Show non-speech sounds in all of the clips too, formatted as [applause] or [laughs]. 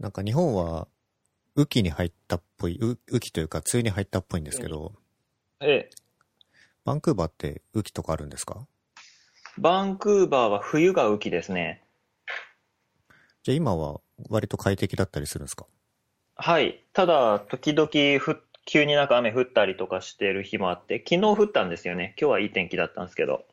なんか日本は、雨季に入ったっぽい、う雨季というか梅雨に入ったっぽいんですけど、ええ。バンクーバーって雨季とかあるんですか？バンクーバーは冬が雨季ですね。じゃあ今は割と快適だったりするんですか？はい。ただ、時々ふ、急になんか雨降ったりとかしてる日もあって、昨日降ったんですよね。今日はいい天気だったんですけど。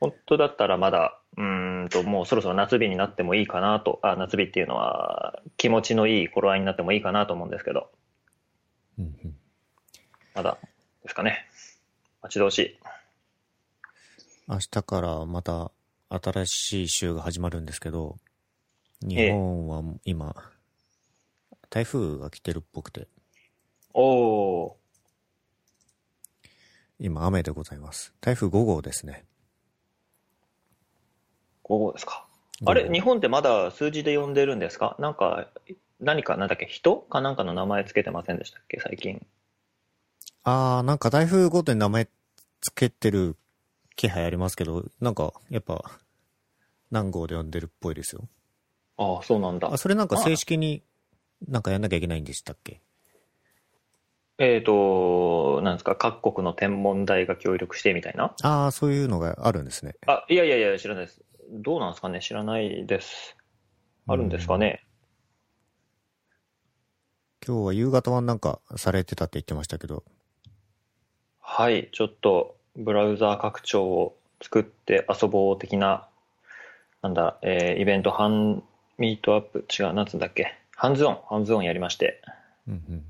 本当だったらまだ、うーんと、もうそろそろ夏日になってもいいかなと、あ、夏日っていうのは気持ちのいい頃合いになってもいいかなと思うんですけど、うんうん。まだですかね。待ち遠しい。明日からまた新しい週が始まるんですけど、日本は今、台風が来てるっぽくて、おー。今雨でございます。台風5号ですね。午後ですか？5号あれ、日本ってまだ数字で呼んでるんですか？なんか、何か、なんだっけ、人？かなんかの名前つけてませんでしたっけ、最近。あー、なんか台風ごとに名前つけてる気配ありますけど、なんかやっぱ何号で呼んでるっぽいですよ。ああ、そうなんだあ、。それなんか正式になんかやんなきゃいけないんでしたっけ？えっ、と、なんですか、各国の天文台が協力してみたいな？あー、そういうのがあるんですね。あ、いやいやいや、知らないです。どうなんですかね、知らないです。あるんですかね？今日は夕方はなんかされてたって言ってましたけど、はい、ちょっと、ブラウザー拡張を作って遊ぼう的な、なんだ、えーイベント、ハンミートアップ、違う、なんつうんだっけ、ハンズオン、ハンズオンやりまして。うんうん。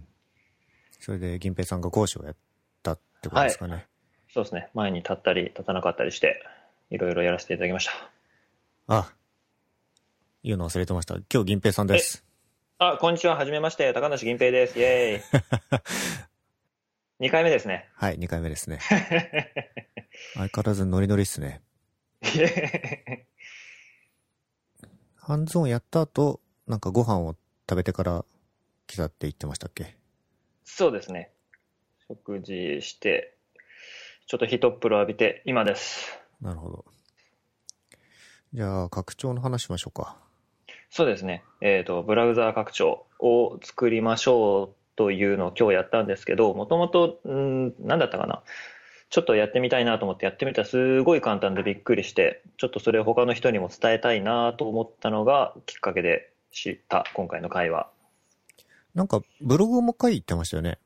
それで銀平さんが講師をやったってことですかね。そうですね、前に立ったり立たなかったりして、いろいろやらせていただきました。あ、言うの忘れてました。今日銀平さんです。あ、こんにちは、はじめまして、高梨銀平です。イェーイ。[laughs] 2回目ですね。はい、2回目ですね。[laughs] 相変わらずノリノリっすね。[laughs] ハンズオンやった後、なんかご飯を食べてから来たって言ってましたっけ？そうですね。食事して、ちょっと一っ風呂浴びて、今です。なるほど。じゃあ、拡張の話しましょうか。そうですね。えっ、と、ブラウザー拡張を作りましょうというのを今日やったんですけど、もともと、んーなんだったかな。ちょっとやってみたいなと思ってやってみたらすごい簡単でびっくりして、ちょっとそれを他の人にも伝えたいなと思ったのがきっかけで知った今回の会話。なんか、ブログも書いてましたよね。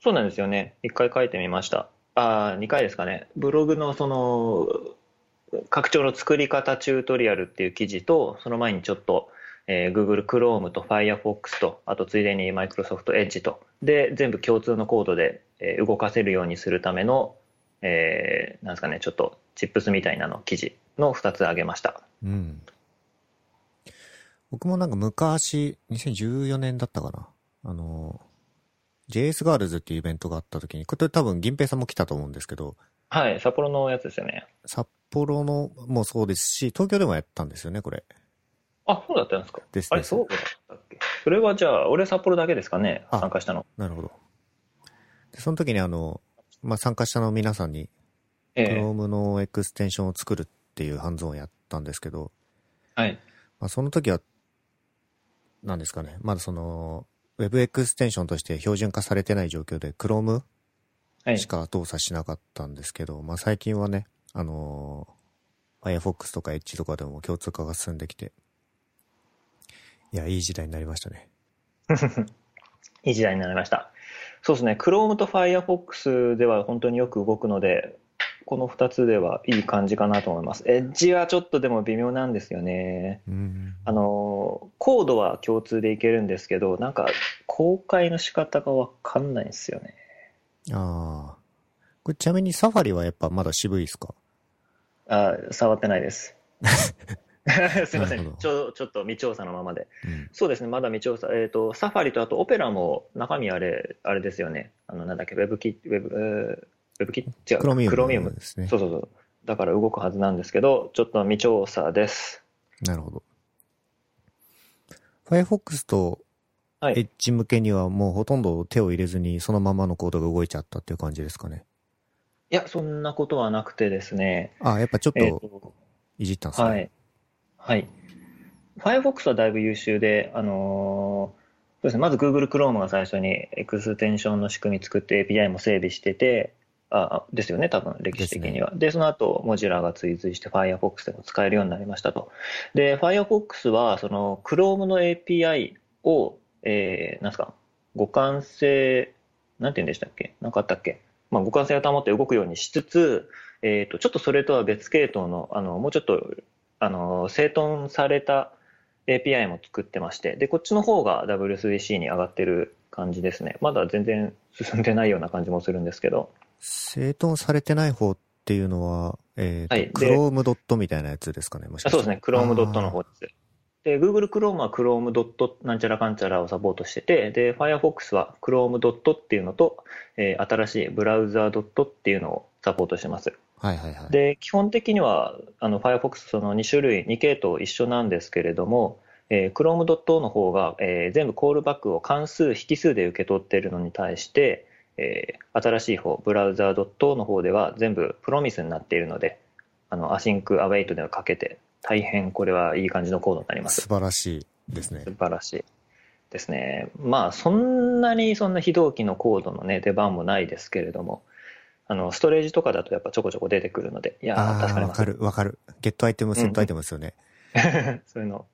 そうなんですよね。一回書いてみました。ああ、二回ですかね。ブログのその、拡張の作り方チュートリアルっていう記事と、その前にちょっと、えー Google Chrome と Firefox と、あとついでに Microsoft Edge と、で、全部共通のコードで、えー動かせるようにするための、えーなんですかね、ちょっとチップスみたいなの記事の二つ挙げました。うん。僕もなんか昔、2014年だったかな。あの、JS ガールズっていうイベントがあった時に、これ多分銀平さんも来たと思うんですけど、はい、札幌のやつですよね。札幌のもそうですし、東京でもやったんですよね、これ。あ、そうだったんですか。あれ、ですですそうだったっけ。それはじゃあ、俺札幌だけですかね、あ参加したの。なるほど。で、その時にあの、まあ、参加者の皆さんに、ええ Chrome のエクステンションを作るっていうハンズオンをやったんですけど、はい。まあ、その時は、何ですかね、まだその、Web エクステンションとして標準化されてない状況で Chrome はいし。か動作しなかったんですけど、まあ最近はね、あのー Firefox とか Edge とかでも共通化が進んできて、いや、いい時代になりましたね。[laughs] いい時代になりました。そうですね、Chrome と Firefox では本当によく動くので、この2つではいい感じかなと思います。Edge はちょっとでも微妙なんですよね。うん。あの、コードは共通でいけるんですけど、なんか公開の仕方がわかんないんですよね。ああ。これちなみにサファリはやっぱまだ渋いですか？あ触ってないです。[laughs] すいませんちょ。ちょっと未調査のままで。うん。そうですね、まだ未調査。えっ、と、サファリとあとオペラも中身あれ、あれですよね。あの、なんだっけ、ウェブキ、ウェブ、えーウェブキ違う。クロミウムクロミウム。ですね。そうそうそう。だから動くはずなんですけど、ちょっと未調査です。なるほど。Firefox とはい。Edge 向けにはもうほとんど手を入れずにそのままのコードが動いちゃったっていう感じですかね。いや、そんなことはなくてですね。ああ、やっぱちょっとと、いじったんですね。はい。はい。Firefox はだいぶ優秀で、あのーそうですね、まず Google Chrome が最初にエクステンションの仕組み作って API も整備してて、あですよね、多分歴史的には。でその後、モジュラが追随して Firefox でも使えるようになりましたと。で、Firefox はその Chrome の API を、えー、なんすか、互換性、なんて言うんでしたっけ？なかったっけ？まあ、互換性を保って動くようにしつつ、えっ、と、ちょっとそれとは別系統の、あの、もうちょっと、あの、整頓された API も作ってまして、で、こっちの方が WSDC に上がってる感じですね。まだ全然進んでないような感じもするんですけど。整頓されてない方っていうのは、えっ、と、はい。で Chrome ドットみたいなやつですかね、もしかして。あそうですね、Chrome ドットの方です。で、Google Chrome は Chrome ドットなんちゃらかんちゃらをサポートしてて、で、Firefox は Chrome ドットっていうのと、えー新しいブラウザードットっていうのをサポートしてます。はいはいはい。で、基本的には、あの、Firefox その2種類、2系統一緒なんですけれども、えー、Chrome ドットの方が、えー全部コールバックを関数、引数で受け取っているのに対して、えー新しい方、 browser ドットの方では全部 Promise になっているので、あの、 async、await で書けて、大変これはいい感じのコードになります。素晴らしいですね。素晴らしいですね。まあ、そんなにそんな非同期のコードのね、出番もないですけれども、あの、ストレージとかだとやっぱちょこちょこ出てくるので、いや助かりますわか。るわかる。ゲットアイテム、セットアイテムですよね。[laughs] そういうの。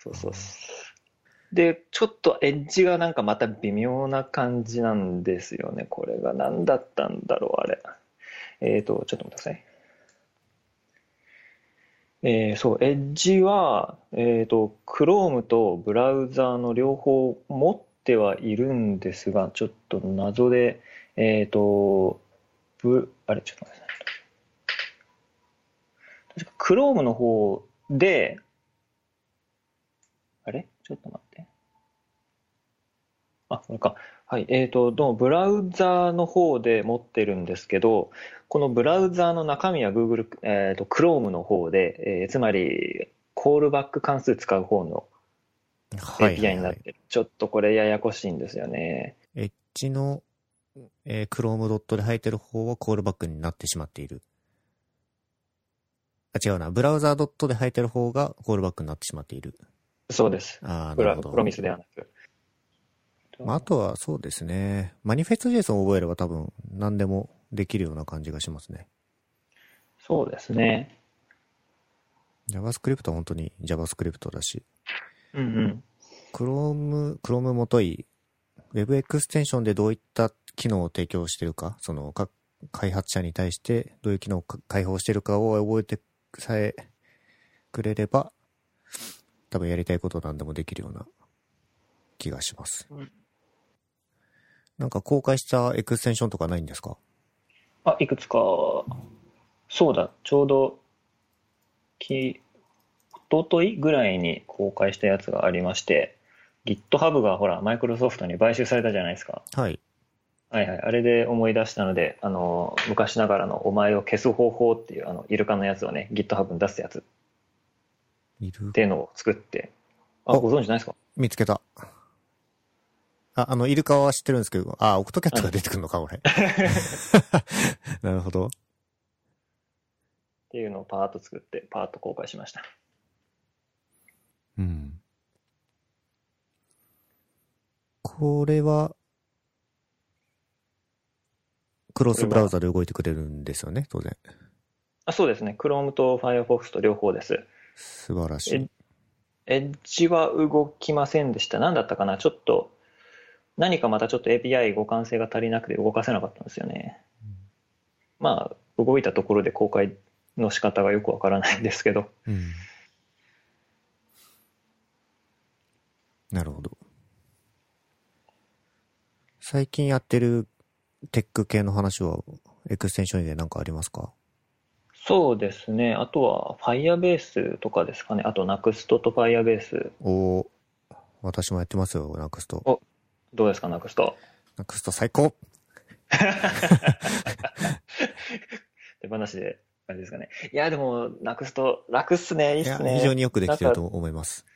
そうそうそう。で、ちょっとエッジがなんかまた微妙な感じなんですよね。これが何だったんだろう、あれ。えっ、と、ちょっと待ってください。えーそう、エッジは、えっ、と、Chrome とブラウザーの両方持ってはいるんですが、ちょっと謎で、えっ、と、ブ、あれ、ちょっと待ってください。確か Chrome の方で、あれ？ちょっと待って。あ、これか。はい。えっと、どうも、ブラウザーの方で持ってるんですけど、このブラウザーの中身は Google、えっと、Chrome の方で、えーつまり、コールバック関数使う方のはい API はいはい。になってる。ちょっとこれややこしいんですよね。エッジの、えー、Chrome ドットで入ってる方はコールバックになってしまっている。あ、違うな。ブラウザードットで入ってる方がコールバックになってしまっている。そうです。ああ、プなるほど。ラプロミスではなく。まあ、あとはそうですね。マニフェスト JSON を覚えれば多分何でもできるような感じがしますね。そうですね。JavaScript は本当に JavaScript だし、うんうん。Chrome、Chrome もとい Web エクステンションでどういった機能を提供しているか、そのか開発者に対してどういう機能をか開放しているかを覚えてさえくれれば、多分やりたいことなんでもできるような気がします。うんなんか公開したエクステンションとかないんですか？あ、いくつか、そうだ、ちょうど、き、一昨日ぐらいに公開したやつがありまして、GitHub がほら、マイクロソフトに買収されたじゃないですか。はい。はいはい。あれで思い出したので、あの、昔ながらのお前を消す方法っていう、あの、イルカのやつをね、GitHub に出すやつっていうのを作って、あ、おご存知ないですか？見つけた。あ、あの、イルカは知ってるんですけど、あ、オクトキャットが出てくるのか、俺。[laughs] なるほど。っていうのをパーッと作って、パーッと公開しました。うん。これは、クロスブラウザで動いてくれるんですよね、当然。あ、そうですね。Chrome と Firefox と両方です。素晴らしい。エッジは動きませんでした。何だったかな？ちょっと、何かまたちょっと API 互換性が足りなくて動かせなかったんですよね。まあ、動いたところで公開の仕方がよくわからないんですけど。うん。なるほど。最近やってるテック系の話は、エクステンションで何かありますか？そうですね。あとは Firebase とかですかね。あと Next と Firebase。おー私もやってますよ、ナクスト。おどうですか、Next。ナクスト最高 [laughs] 手放しで、あれですかね。いや、でも Next 楽っすね。いいっすね。非常によくできてると思います。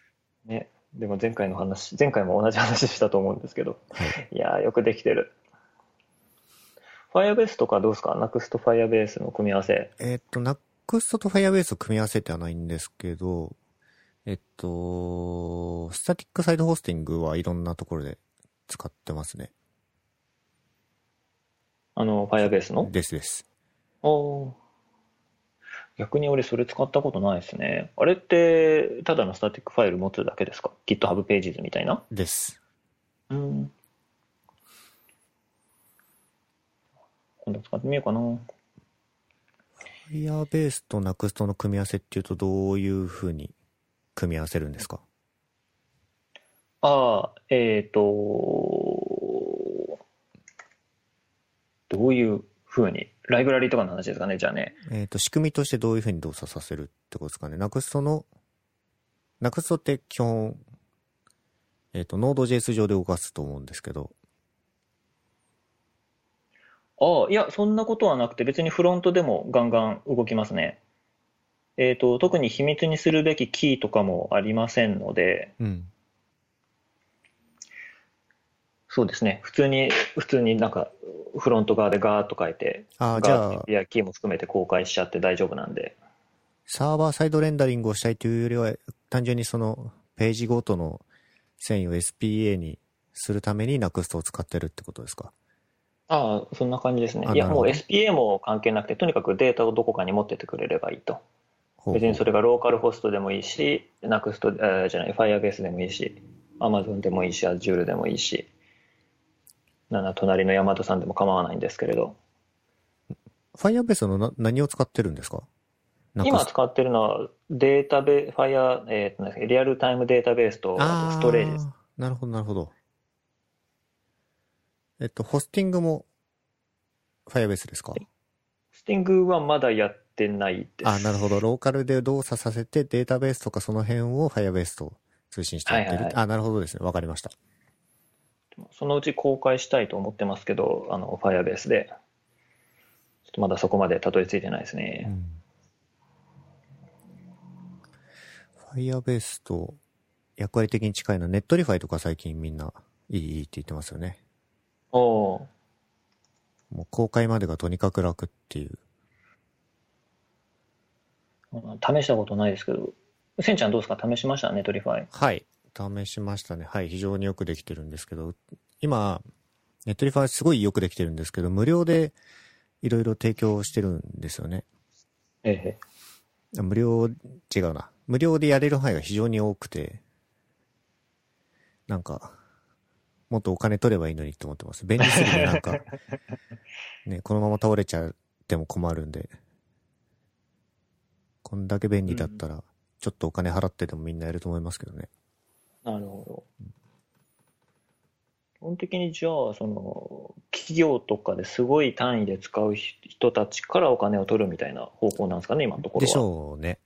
ね。でも前回の話、前回も同じ話したと思うんですけど。はい。いやー、よくできてる。Firebase とかどうですか ?Next Firebase の組み合わせ。えっと、ナクストと Firebase を組み合わせてはないんですけど、えっと、スタティックサイドホスティングはいろんなところで使ってますね。あの、Firebase の？ですです。おー逆に俺それ使ったことないですね。あれって、ただのスタティックファイル持つだけですか ?GitHub Pages みたいな？です。うん。今度使ってみようかな。Firebase と Next の組み合わせっていうとどういう風に組み合わせるんですか？ああ、えっ、と、どういうふうに、ライブラリーとかの話ですかね、じゃあね。えっ、と、仕組みとしてどういう風に動作させるってことですかね。Next の、Next って基本、えっ、と、Node.js 上で動かすと思うんですけど、ああ、いや、そんなことはなくて、別にフロントでもガンガン動きますね。えっ、と、特に秘密にするべきキーとかもありませんので、うん。そうですね。普通に、普通になんか、フロント側でガーッと書いて、ああ、じゃあいや、キーも含めて公開しちゃって大丈夫なんで。サーバーサイドレンダリングをしたいというよりは、単純にその、ページごとの遷移を SPA にするために Next を使ってるってことですか？ああ、そんな感じですね。いや、もう SPA も関係なくて、とにかくデータをどこかに持ってってくれればいいと。ほうほう別にそれがローカルホストでもいいし、Next、えーじゃない、Firebase でもいいし、Amazon でもいいし、Azure でもいいし、なんな隣のヤマトさんでも構わないんですけれど、Firebase のな何を使ってるんですか？今使ってるのはデータベ、Fire、えーとなんですかリアルタイムデータベースとストレージです。なるほど、なるほど。えっと、ホスティングも Firebase ですか？スティングはまだやってないです。あなるほど。ローカルで動作させてデータベースとかその辺を Firebase と通信してやってる。はいはいはいあ、なるほどですね。わかりました。そのうち公開したいと思ってますけど、あの、Firebase で。ちょっとまだそこまでたどり着いてないですね。うん。Firebase と役割的に近いのは Netlify とか最近みんないいいいって言ってますよね。おおもう公開までがとにかく楽っていう。ー試したことないですけど、せんちゃんどうですか？試しました？ Netlify。はい。試しましたね。はい。非常によくできてるんですけど、今、 Netlify すごいよくできてるんですけど、無料でいろいろ提供してるんですよね。ええ。無料、違うな。無料でやれる範囲が非常に多くて、なんか、もっとお金取ればいいのにって思ってます。便利すぎてなんか、ね、このまま倒れちゃっても困るんで、こんだけ便利だったら、ちょっとお金払ってでもみんなやると思いますけどね。なるほど。基本的にじゃあ、その、企業とかですごい単位で使う人たちからお金を取るみたいな方向なんですかね、今のところは。でしょうね。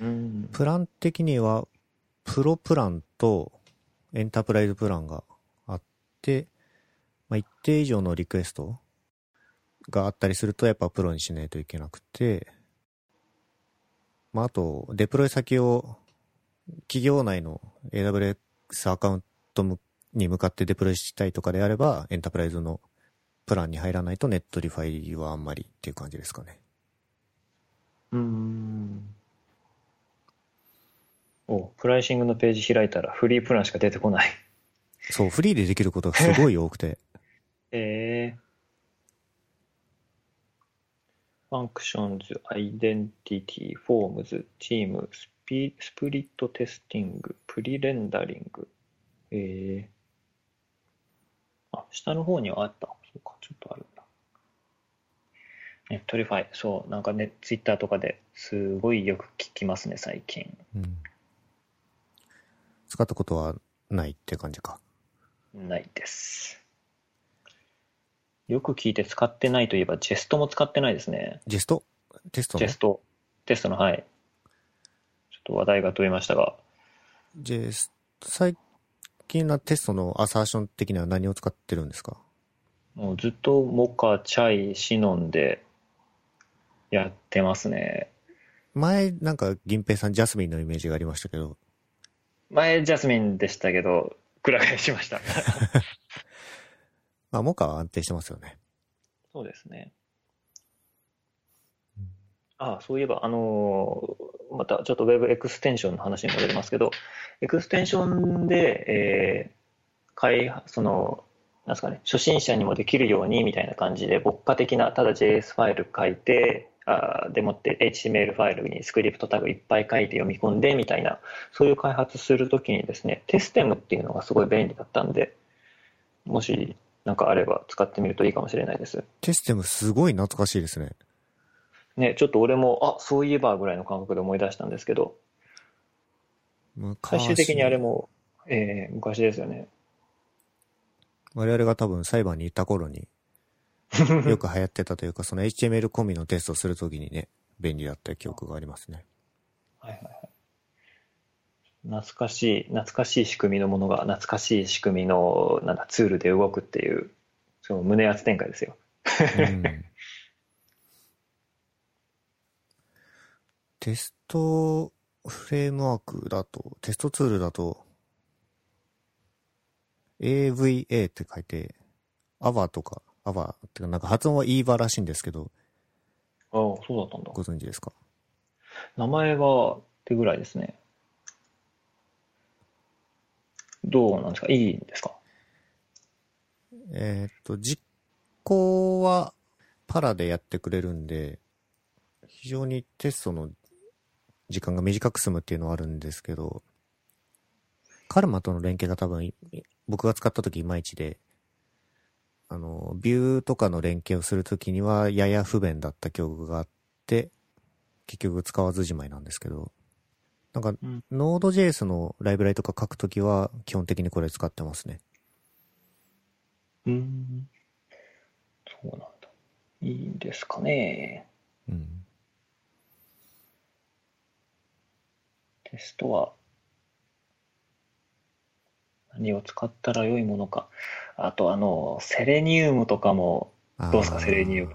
うん。プラン的には、プロプランとエンタープライズプランがあって、まあ、一定以上のリクエストがあったりすると、やっぱプロにしないといけなくて、まあ、あと、デプロイ先を企業内の AWS アカウントむに向かってデプロイしたいとかであれば、エンタープライズのプランに入らないと Netlify はあんまりっていう感じですかね。うん。お、プライシングのページ開いたらフリープランしか出てこない。そう、フリーでできることがすごい多くて。[laughs] ええ Functions、Identity、Forms、チーム、スピ Split Testing、Prerendering。ええあ、下の方にはあった。そうか、ちょっとあるな。 Netlify、そう、なんかね、ツイッターとかですごいよく聞きますね、最近。うん使ったことはないって感じか。ないです。よく聞いて使ってないといえば、 Jest も使ってないですね。 Jest？テストのテスト、テストの、はい。と話題が飛びましたが、ジェスト、最近のテストのアサーション的には何を使ってるんですか？もうずっとモカ、チャイ、シノンでやってますね。前、なんか、銀平さん、ジャスミンのイメージがありましたけど、前、ジャスミンでしたけど、くら替えしました。[laughs] まあ、モカは安定してますよね。そうですね。あそういえば、あのーまたちょっと Web エクステンションの話に戻りますけど、エクステンションで、えー開発、その、なんすかね、初心者にもできるようにみたいな感じで、牧歌的な、ただ JS ファイル書いて、あでもって HTML ファイルにスクリプトタグいっぱい書いて読み込んでみたいな、そういう開発するときにですね、 Testem っていうのがすごい便利だったんで、もしなんかあれば使ってみるといいかもしれないです。テステムすごい懐かしいですね。ね、ちょっと俺も、あ、そういえばぐらいの感覚で思い出したんですけど、昔最終的にあれも、えー昔ですよね。我々が多分裁判に行った頃に [laughs] よく流行ってたというか、その HTML 込みのテストするときにね、便利だった記憶がありますね。はいはいはい。懐かしい、懐かしい仕組みのものが懐かしい仕組みのなんだツールで動くっていう、その胸圧展開ですよ。うんテストフレームワークだと、テストツールだと、AVA って書いて、AVA とか、AVA ってかなんか発音は EVA らしいんですけど、ああ、そうだったんだ。ご存知ですか？名前がってぐらいですね。どうなんですか？いいんですか？えーっと、実行はパラでやってくれるんで、非常にテストの時間が短く済むっていうのはあるんですけど、カルマとの連携が多分い、僕が使った時いまいちで、あの、ビューとかの連携をするときにはやや不便だった記憶があって、結局使わずじまいなんですけど、なんか、うん。Node.js のライブラリとか書くときは基本的にこれ使ってますね。うん。そうなんだ。いいんですかね。うん。テストは何を使ったら良いものか。あと、あの、セレニウムとかも、どうすか？セレニウム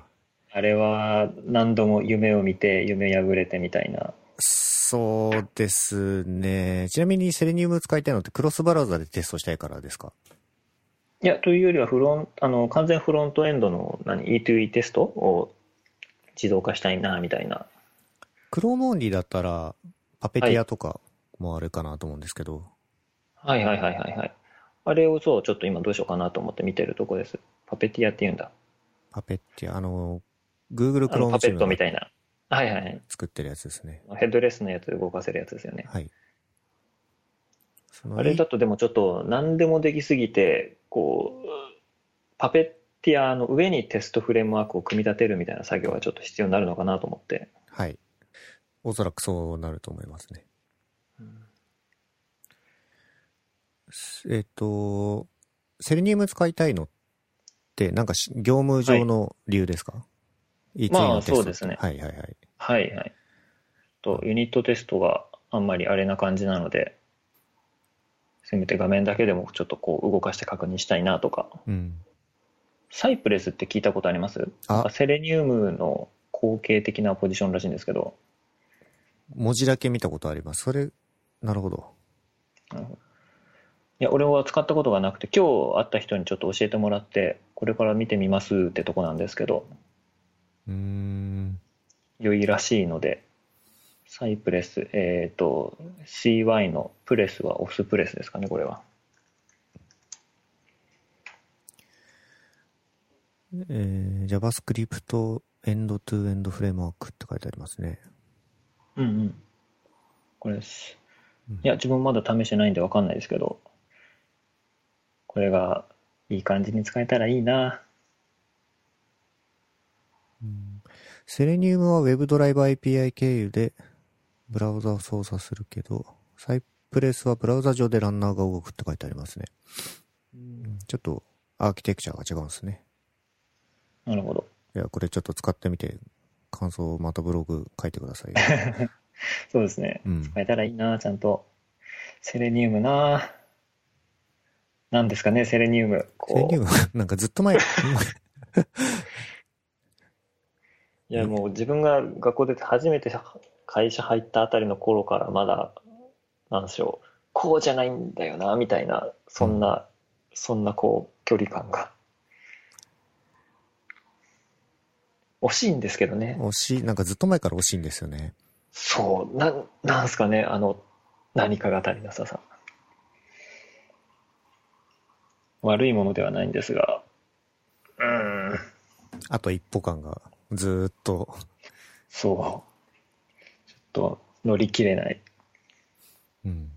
あれは何度も夢を見て、夢破れてみたいな。そうですね。ちなみにセレニウム使いたいのってクロスブラウザでテストしたいからですか？いや、というよりはフロン、あの、完全フロントエンドの何 E2E テストを自動化したいな、みたいな。クロームオンリーだったらパペティアとかもあるかなと思うんですけど、はいはいはいはいはい。あれをそう、ちょっと今どうしようかなと思って見てるとこです。パペティアって言うんだ。パペティア、あの、Google Chrome パペットみたいな。はいはいはい。作ってるやつですね。ヘッドレスのやつ動かせるやつですよね。はい。あれだとでもちょっと何でもできすぎて、こう、パペティアの上にテストフレームワークを組み立てるみたいな作業がちょっと必要になるのかなと思って。はい。おそらくそうなると思いますね。えっ、と、セレニウム使いたいのって、なんかし業務上の理由ですか、い、まあそうですねはいはいはい。はいはい。と、ユニットテストがあんまりあれな感じなので、せめて画面だけでもちょっとこう動かして確認したいなとか。うん。サイプレスって聞いたことあります？セレニウムの後継的なポジションらしいんですけど、文字だけ見たことあります。それ、なるほど。いや、俺は使ったことがなくて、今日会った人にちょっと教えてもらって、これから見てみますってとこなんですけど、うーん。良いらしいので、サイプレス、えっ、と、CY のプレスはオフスプレスですかね、これは。えー、JavaScript エンドトゥエンドフレームワークって書いてありますね。うんうん。これです。うんいや、自分まだ試してないんでわかんないですけど、これがいい感じに使えたらいいな。セレニウムは Web ドライバー API 経由でブラウザを操作するけど、サイプレスはブラウザ上でランナーが動くって書いてありますね。うんちょっとアーキテクチャが違うんですね。なるほど。いや、これちょっと使ってみて、感想をまたブログ書いてくださいよ。[laughs] そうですね。うん。使えたらいいな、ちゃんと。セレニウムな。何ですかね、セレニウム。セレニウム、[laughs] なんかずっと前、[laughs] いや、もう自分が学校で初めて会社入ったあたりの頃からまだ、なんでしょう、こうじゃないんだよな、みたいな、そんな、そんなこう、距離感が。惜しいんですけどね。惜しい、なんかずっと前から惜しいんですよね。そう、なん、なんすかね、あの、何かが足りなささ。悪いものではないんですが、うーん、あと一歩感がずーっと、そう。ちょっと乗り切れない。うん。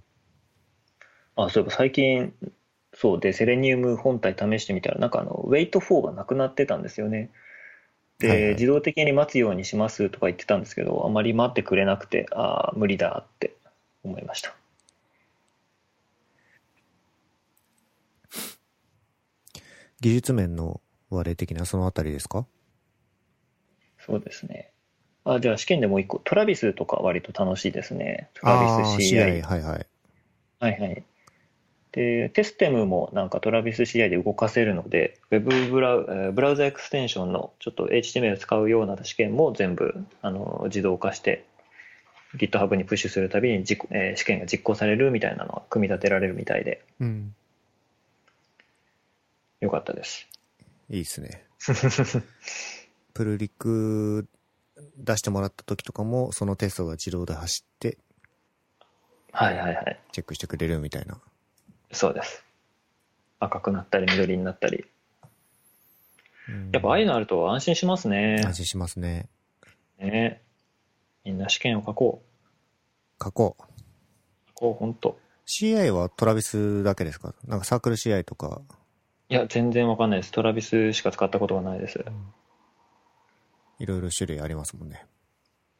あ、そういえば最近、そうで、セレニウム本体試してみたら、なんかあの、ウェイト4がなくなってたんですよね。で、はいはい自動的に待つようにしますとか言ってたんですけど、あまり待ってくれなくて、ああ、無理だって思いました。技術面の割れ的なそのあたりですか？そうですね。あ、じゃあ試験でもう一個、トラビスとか割と楽しいですね。トラビス CI。はいはい。はいはい。で、テステムもなんかトラビス CI で動かせるので、ウェブブラブラウザエクステンションのちょっと HTML を使うような試験も全部あの自動化して GitHub にプッシュするたびに実行、えー試験が実行されるみたいなのが組み立てられるみたいでうん。よかったです。いいですね。[laughs] プルリク出してもらった時とかも、そのテストが自動で走ってはいはいはい。チェックしてくれるみたいな。そうです。赤くなったり緑になったり。うんやっぱああいうのあると安心しますね。安心しますね。ねみんな試験を書こう。過去。書こう、ほんと。CI はトラビスだけですか？なんかサークル CI とか。いや、全然わかんないです。トラビスしか使ったことがないです。いろいろ種類ありますもんね。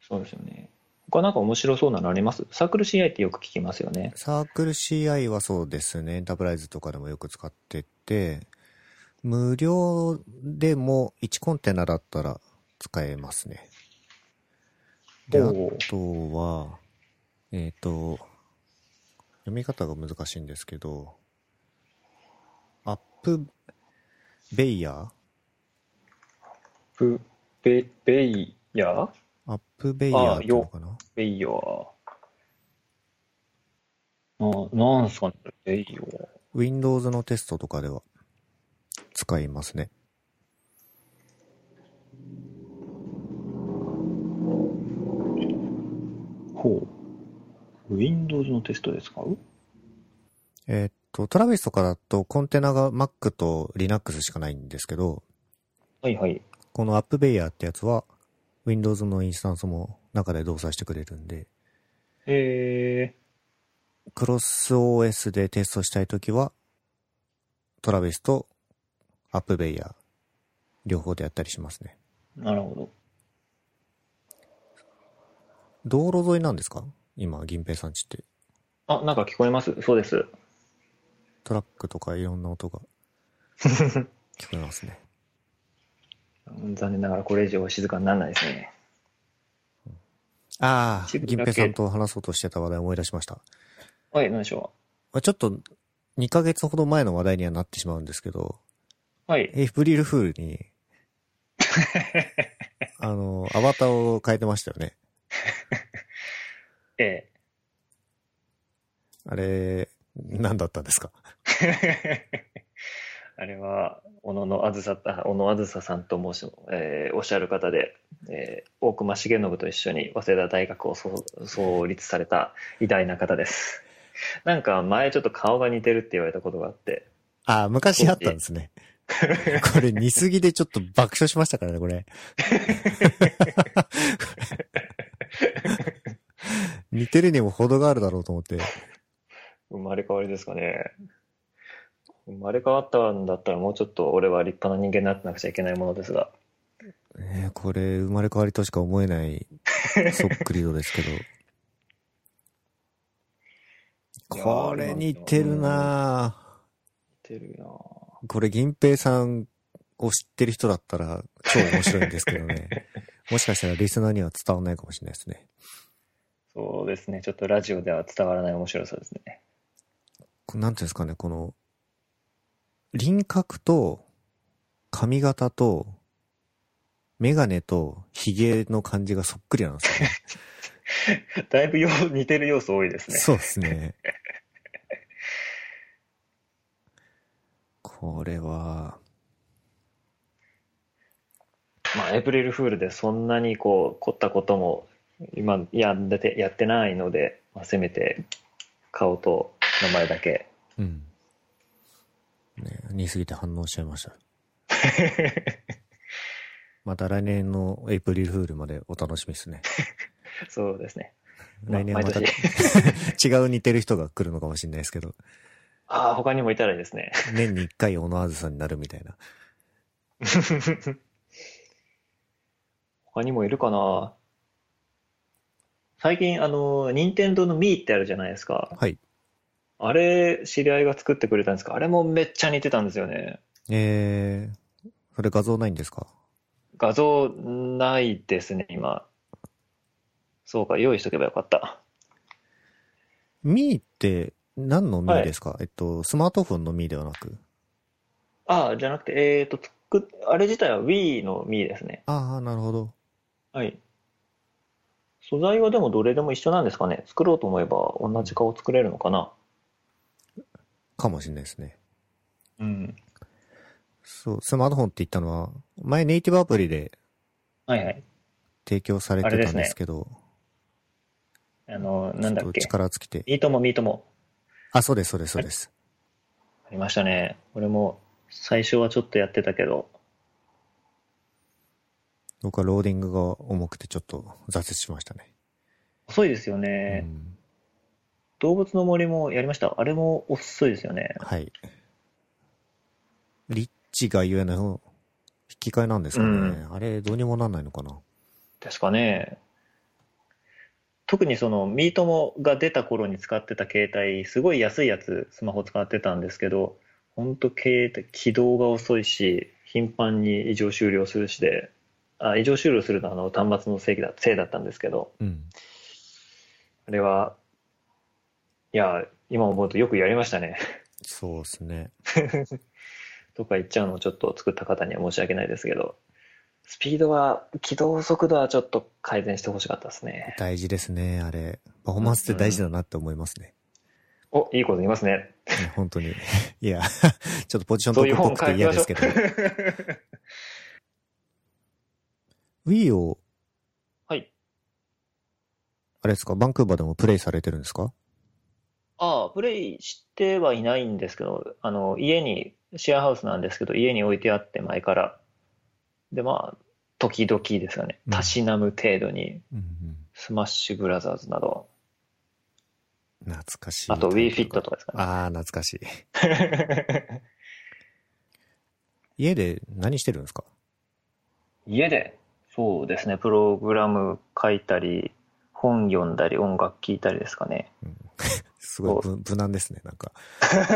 そうですよね。他なんか面白そうなのあります？サークル CI ってよく聞きますよね。サークル CI はそうですね。エンタープライズとかでもよく使ってて、無料でも1コンテナだったら使えますね。で、あとは、えっ、と、読み方が難しいんですけど、アップベイヤー？ブベベイヤー？アップベイヤーっていうのかな？ベイヤー。な、なんすかねベイヤー。Windows のテストとかでは使いますね。ほう。Windows のテストで使う？えーっと、トラビスとかだとコンテナが Mac と Linux しかないんですけど、はいはい。このアップベイヤーってやつは Windows のインスタンスも中で動作してくれるんで、えクロス OS でテストしたいときは、トラビスとアップベイヤー両方でやったりしますね。ー、なるほど。道路沿いなんですか？今、銀平さんちって。あ、なんか聞こえます？そうです。トラックとかいろんな音が聞こえますね。残念ながらこれ以上静かにならないですね。ああ、銀平さんと話そうとしてた話題思い出しました。はい、何でしょまあちょっと2ヶ月ほど前の話題にはなってしまうんですけど、う。はい。エイプリルフールに、[laughs] あの、アバターを変えてましたよね。えあれ、何だったんですか？え。[laughs] あれは、小野のあずさ、あ小野あずささんと申し、えーおっしゃる方で、えー大隈重信と一緒に早稲田大学を創創立された偉大な方です。なんか前ちょっと顔が似てるって言われたことがあって、ああ、昔あったんですね。[laughs] これ似すぎでちょっと爆笑しましたからね、これ。[laughs] 似てるにも程があるだろうと思って。生まれ変わりですかね。生まれ変わったんだったらもうちょっと俺は立派な人間になってなくちゃいけないものですが。ねえこれ、生まれ変わりとしか思えない、[laughs] そっくり度ですけど。これ似てるなぁ似てるなぁこれ、銀平さんを知ってる人だったら超面白いんですけどね。[laughs] もしかしたらリスナーには伝わらないかもしれないですね。そうですね。ちょっとラジオでは伝わらない面白さですね。こなんていうんですかね、この、輪郭と髪型とメガネと髭の感じがそっくりなんですよね。[laughs] だいぶよ似てる要素多いですね。そうですね。[laughs] これは、まあ、エイプリルフールでそんなにこう凝ったことも今やってやってないので、まあ、せめて顔と名前だけうん。ね、似すぎて反応しちゃいました。[laughs] また来年のエイプリルフールまでお楽しみですね。[laughs] そうですね。[laughs] 来年はまた毎違う似てる人が来るのかもしれないですけど、ああ、他にもいたらいいですね。年に一回小野あずさんになるみたいな。他にもいるかな最近、あの、任天堂の Mii ってあるじゃないですか。はい。あれ、知り合いが作ってくれたんですか？あれもめっちゃ似てたんですよね。えー、それ画像ないんですか？画像ないですね、今。そうか、用意しとけばよかった。ミーって何のミーですか、えっと、スマートフォンのミーではなく？ああ、じゃなくて、えっと、つく、あれ自体は Wii の Mii ですね。ああ、なるほど。はい。素材はでもどれでも一緒なんですかね？作ろうと思えば同じ顔作れるのかな？かもしれないですね。うん。そう、スマートフォンって言ったのは、前ネイティブアプリではいはい。提供されてたんですけど、あの、なんだっけ？力尽きて。ミートもミートも。あ、そうです、そうです、そうです。ありましたね。俺も最初はちょっとやってたけど、僕はローディングが重くてちょっと挫折しましたね。遅いですようね。ん、動物の森もやりました。あれも遅いですよね。はい。リッチがゆえの引き換えなんですかね。うんあれ、どうにもなんないのかな。ですかね。特にそのミートモが出た頃に使ってた携帯、すごい安いやつ、スマホ使ってたんですけど、本当携帯、起動が遅いし、頻繁に異常終了するしで、あ、異常終了するのはあの端末のせいだ、せいだったんですけど、うん。あれは、いや、今思うとよくやりましたね。そうですね。[laughs] とか言っちゃうのをちょっと作った方には申し訳ないですけど、スピードは、起動速度はちょっと改善してほしかったですね。大事ですね、あれ。パフォーマンスって大事だなって思いますね。お、いいこと言いますね。ね本当に。[laughs] いや、ちょっとポジショントークっぽくて嫌ですけど。Wii を、はい。あれですか、バンクーバーでもプレイされてるんですか？ああ、プレイしてはいないんですけど、あの、家に、シェアハウスなんですけど、家に置いてあって前から。で、まあ、時々ですよね。うん、たしなむ程度に、うんスマッシュブラザーズなど、うん。懐かしい。あと Wii Fit とかですかね。ああ、懐かしい。[laughs] 家で何してるんですか？家で、そうですね、プログラム書いたり、本読んだり、音楽聴いたりですかね。[laughs] すごい無無難ですね、なんか。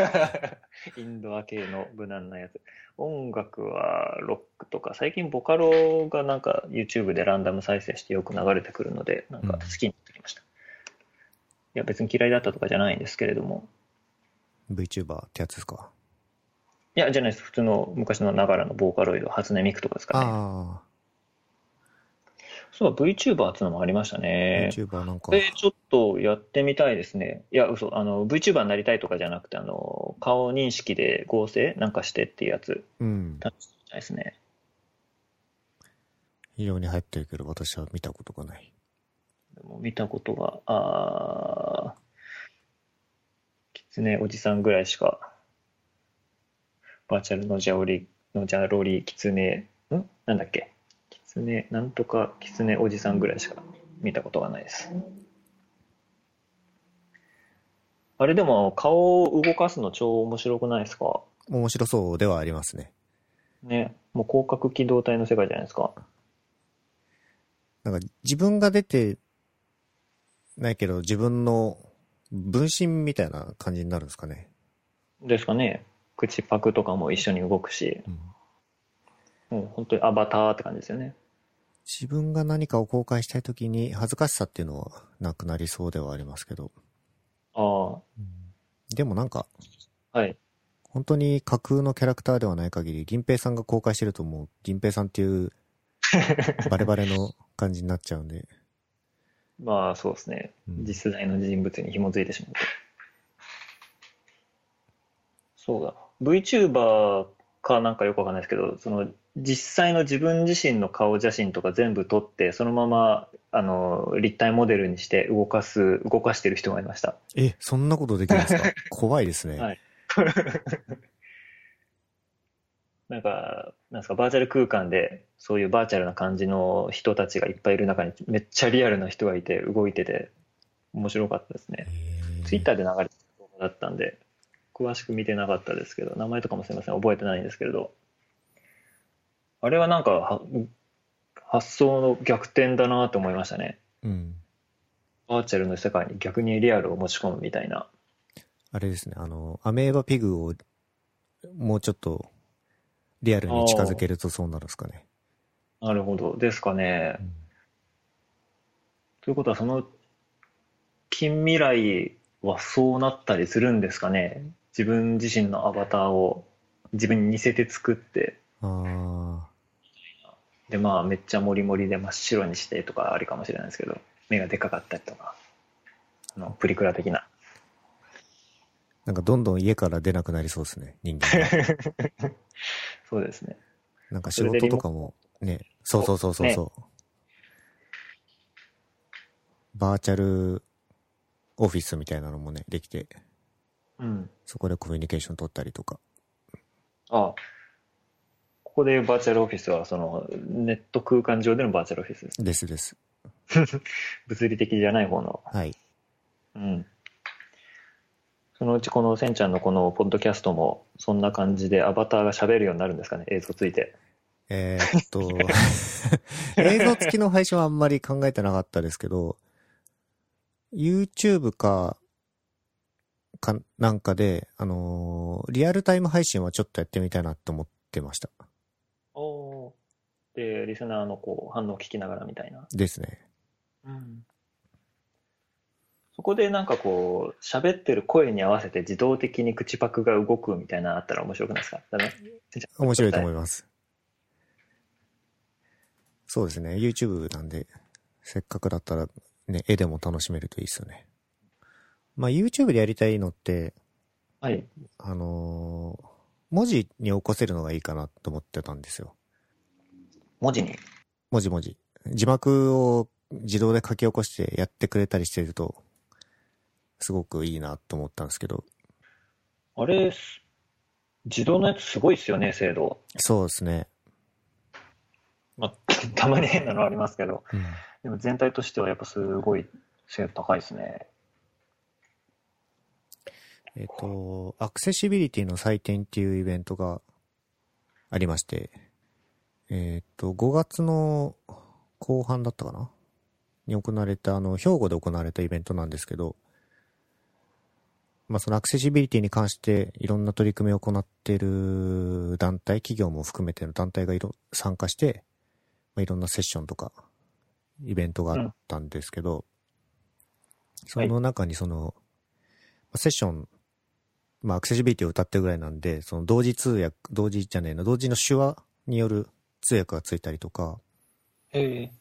[laughs] インドア系の無難なやつ。音楽はロックとか、最近ボカロがなんか YouTube でランダム再生してよく流れてくるので、なんか好きになってきました。いや、別に嫌いだったとかじゃないんですけれども。VTuber ってやつですか？いや、じゃないです。普通の昔のながらのボーカロイド、初音ミクとかですかね。あそうだ、VTuber っていうのもありましたあ、ね。VTuber なんかこ。れちょっとやってみたいですね。いや、嘘。あの、VTuber になりたいとかじゃなくて、あの、顔認識で合成なんかしてっていうやつ、うん。試してみたいですね。非常に流行ってるけど、私は見たことがない。でも見たことが、あー、キツネおじさんぐらいしか、バーチャルのジャオリ、のジャロリキツネ、ん？なんだっけ？キツネ、なんとかキツネおじさんぐらいしか見たことがないです。あれでも顔を動かすの超面白くないですか？面白そうではありますね。ね。もう広角機動隊の世界じゃないですか。なんか自分が出てないけど、自分の分身みたいな感じになるんですかね。ですかね。口パクとかも一緒に動くし、うんもう本当にアバターって感じですよね。自分が何かを公開したいときに恥ずかしさっていうのはなくなりそうではありますけど。あでもなんか、あ、はい。本当に架空のキャラクターではない限り、銀平さんが公開してるともう、銀平さんっていう [laughs] バレバレの感じになっちゃうんで。まあそうですね。うん実在の人物に紐づいてしまうと。そうだ。VTuber かなんかよくわかんないですけど、その実際の自分自身の顔写真とか全部撮って、そのままあの立体モデルにして動かす、動かしてる人がいました。え、そんなことできるんですか？[laughs] 怖いですね。はい [laughs] なんか、なんですか、バーチャル空間で、そういうバーチャルな感じの人たちがいっぱいいる中に、めっちゃリアルな人がいて、動いてて、面白かったですね。ツイッターで流れてた動画だったんで、詳しく見てなかったですけど、名前とかもすみません、覚えてないんですけれど、あれはなんかは、発想の逆転だなと思いましたね。うん。バーチャルの世界に逆にリアルを持ち込むみたいな。あれですね、あの、アメーバピグをもうちょっとリアルに近づけるとそうなるんですかね。なるほど。ですかね。うんということは、その近未来はそうなったりするんですかね。自分自身のアバターを自分に似せて作って、あで、まあ、めっちゃモリモリで真っ白にしてとかありかもしれないですけど、目がでかかったりとか、あの、プリクラ的な。ーなんかどんどん家から出なくなりそうですね、人間が。[laughs] そうですね。なんか仕事とかもね、そうそうそうそうそう。バーチャルオフィスみたいなのもね、できて、うん。そこでコミュニケーション取ったりとか。あここでいうバーチャルオフィスは、その、ネット空間上でのバーチャルオフィスです。ですです。[laughs] 物理的じゃない方の。はい。うん。そのうちこのせんちゃんのこのポッドキャストも、そんな感じでアバターが喋るようになるんですかね、映像ついて。えーっと、[laughs] 映像付きの配信はあんまり考えてなかったですけど、YouTube か、か、なんかで、あのーリアルタイム配信はちょっとやってみたいなって思ってました。リスナーのこう反応を聞きながらみたいな。ですね。うん。そこでなんかこう、喋ってる声に合わせて自動的に口パクが動くみたいなのあったら面白くないですか？面白いと思いまます。そうですね。YouTube なんで、せっかくだったらね、絵でも楽しめるといいですよね。まあ YouTube でやりたいのって、す。はい。あのー文字に起こせるのがいいかなと思ってたんですよ。文字に。文字文字。字幕を自動で書き起こしてやってくれたりしてると、すごくいいなと思ったんですけど、あれ、す自動のやつすごいですよね、精度。そうですね。まあ、[laughs] たまに変なのありますけど。うん。でも全体としてはやっぱすごい精度高いですね。えっ、と、アクセシビリティの祭典っていうイベントがありまして、えっ、と、5月の後半だったかな？に行われた、あの、兵庫で行われたイベントなんですけど、まあ、そのアクセシビリティに関していろんな取り組みを行っている団体、企業も含めての団体がいろ参加して、まあ、いろんなセッションとか、イベントがあったんですけど、その中にその、まあセッション、まあ、アクセシビリティを歌ってるぐらいなんで、その同時通訳、同時じゃねえな、同時の手話による通訳がついたりとか、へえ。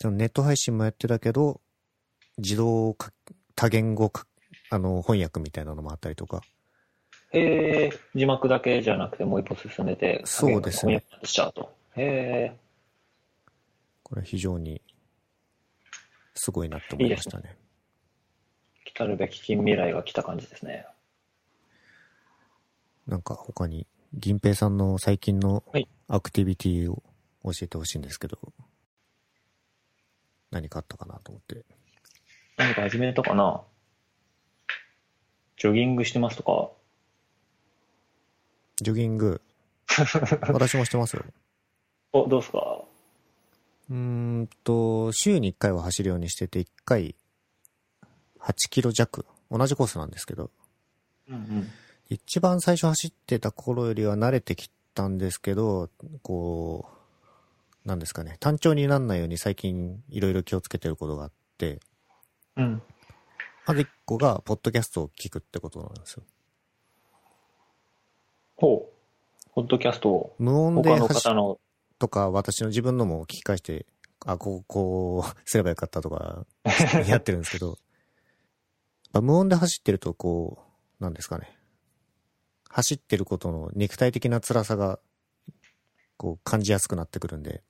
そのネット配信もやってたけど、自動か多言語かあの翻訳みたいなのもあったりとか、へえ。字幕だけじゃなくてもう一歩進めて、そうですね翻訳しちゃうと。へえ。これ非常にすごいなと思いましたね。来たるべき近未来が来た感じですね。なんか他に、銀平さんの最近のはいアクティビティを教えてほしいんですけど、何かあったかなと思って。何か始めたかな？ジョギングしてますとか？ジョギング、[laughs] 私もしてますよ。お、どうですか？うーんと、週に1回は走るようにしてて、1回8キロ弱。同じコースなんですけど、うんうん。一番最初走ってた頃よりは慣れてきたんですけど、こう、なんですかね、単調にならないように最近いろいろ気をつけてることがあって、うん。まず1個が、ポッドキャストを聞くってことなんですよ。ほう。ポッドキャストを無音で他の走方の、とか、私の自分のも聞き返して、あ、こう、こう、すればよかったとか、やってるんですけど、[laughs] 無音で走ってると、こう、なんですかね。走ってることの肉体的な辛さが、こう感じやすくなってくるんで、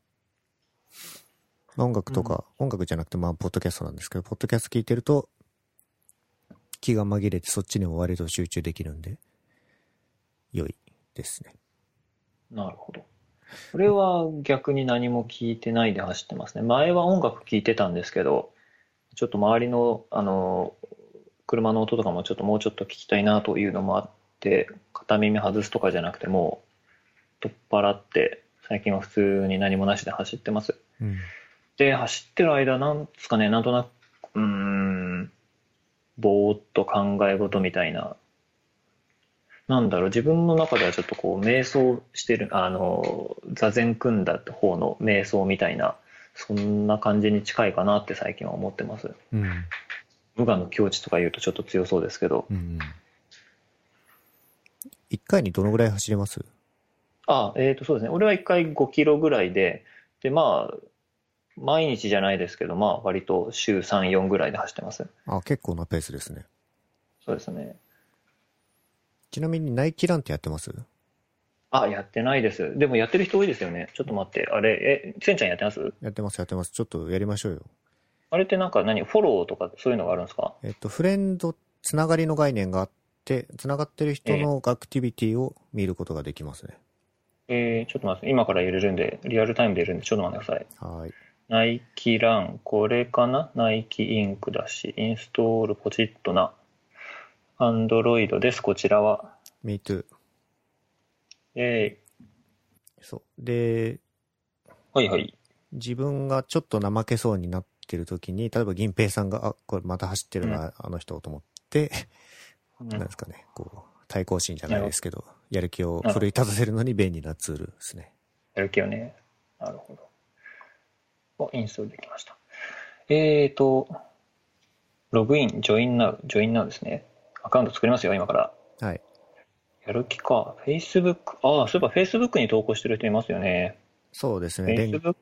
まあ音楽とか、音楽じゃなくてまあポッドキャストなんですけど、ポッドキャスト聞いてると、気が紛れてそっちにも割と集中できるんで、良いですね。なるほど。これは逆に何も聞いてないで走ってますね。前は音楽聞いてたんですけど、ちょっと周りの、あの、車の音とかもちょっともうちょっと聞きたいなというのもあって、片耳外すとかじゃなくてもう、取っ払って、最近は普通に何もなしで走ってます。うん。で、走ってる間、なんですかね、なんとなく、うーん、ぼーっと考え事みたいな、なんだろう、自分の中ではちょっとこう、瞑想してる、あの、座禅組んだ方の瞑想みたいな、そんな感じに近いかなって最近は思ってます。うん。無我の境地とか言うとちょっと強そうですけど、うん。一回にどのぐらい走れます？あ、えっ、と、そうですね、俺は1回5キロぐらいで、で、まあ、毎日じゃないですけど、まあ、割と週3、4ぐらいで走ってます。あ、結構なペースですね。そうですね。ちなみにナイキランってやってます？あ、やってないです。でもやってる人多いですよね。ちょっと待って。あれ、え、せんちゃんやってます？やってます、やってます。ちょっとやりましょうよ。あれってなんか何フォローとかそういうのがあるんですか？えっと、フレンド、つながりの概念があって、つながってる人のアクティビティを見ることができますね。えー、ちょっと待って。今から入れるんで、リアルタイムで入れるんで、ちょっと待ってください。はーい。ナイキラン、これかな？ナイキインクだし、インストールポチッとな。アンドロイドです、こちらは。Me too. えそう。で、ー、はいはい。自分がちょっと怠けそうになってる時に、例えば銀平さんが、あ、これまた走ってるな、あの人と思って、うんなんですかね、こう、対抗心じゃないですけど、やる気を奮い立たせるのに便利なツールですね。やる気をね。なるほど。お、インストールできました。えーと、ログイン、ジョインナウ、ジョインナウですね。アカウント作りますよ、今から。はい。やる気か。Facebook、ああ、そういえば Facebook に投稿してる人いますよね。そうですね。連 Facebook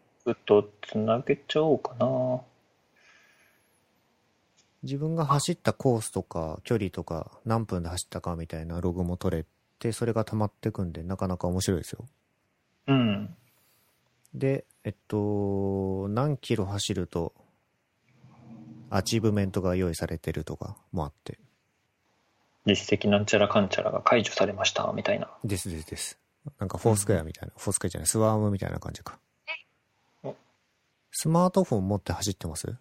とつなげちゃおうかな。自分が走ったコースとか距離とか何分で走ったかみたいなログも取れてそれが溜まってくんでなかなか面白いですようん。でえっと何キロ走るとアチーブメントが用意されてるとかもあって実績なんちゃらかんちゃらが解除されました、みたいな。ですですですなんか Foursquare みたいな、 Foursquare じゃない Swarm みたいな感じかおスマートフォン持って走ってます？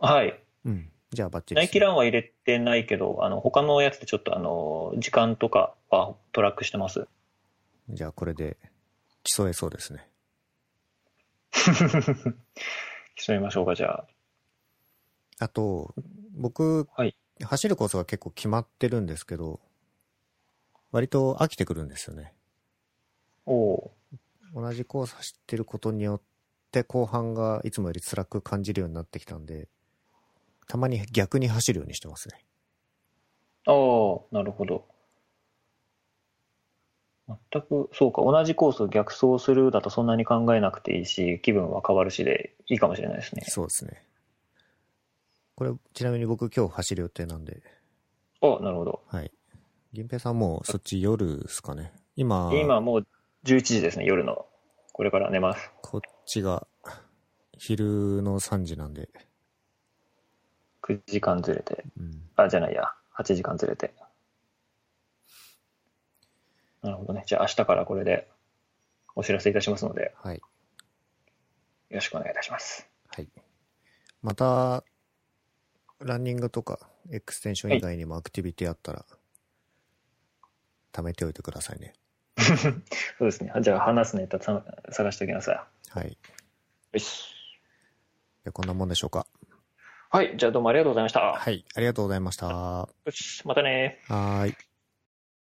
はい。うんじゃあバッチリですナイキランは入れてないけど、あの、他のやつでちょっとあの、時間とかはトラックしてます。じゃあこれで競えそうですね [laughs] 競いましょうか、じゃあ。あと、僕、はい走るコースが結構決まってるんですけど、割と飽きてくるんですよね。おお同じコース走ってることによって後半がいつもより辛く感じるようになってきたんで、たまに逆に走るようにしてますね。ー。ああ、なるほど。全く、そうか、同じコースを逆走するだとそんなに考えなくていいし、気分は変わるしでいいかもしれないですね。そうですね。これ、ちなみに僕今日走る予定なんで、あなるほど。はい。銀平さんもうそっち夜ですかね。今、今もう11時ですね、夜の。これから寝ます。こっちが昼の3時なんで、9時間ずれて。うん。あ、じゃないや。8時間ずれて。なるほどね。じゃあ明日からこれでお知らせいたしますので、はい。よろしくお願いいたします。はい。また、ランニングとかエクステンション以外にもアクティビティあったら、貯めておいてくださいね。[laughs] そうですね。じゃあ話すネタさ探しておきなさはい。い。よし。でこんなもんでしょうか。はい。じゃあどうもありがとうございました。はい。ありがとうございました。はよし。またねーい。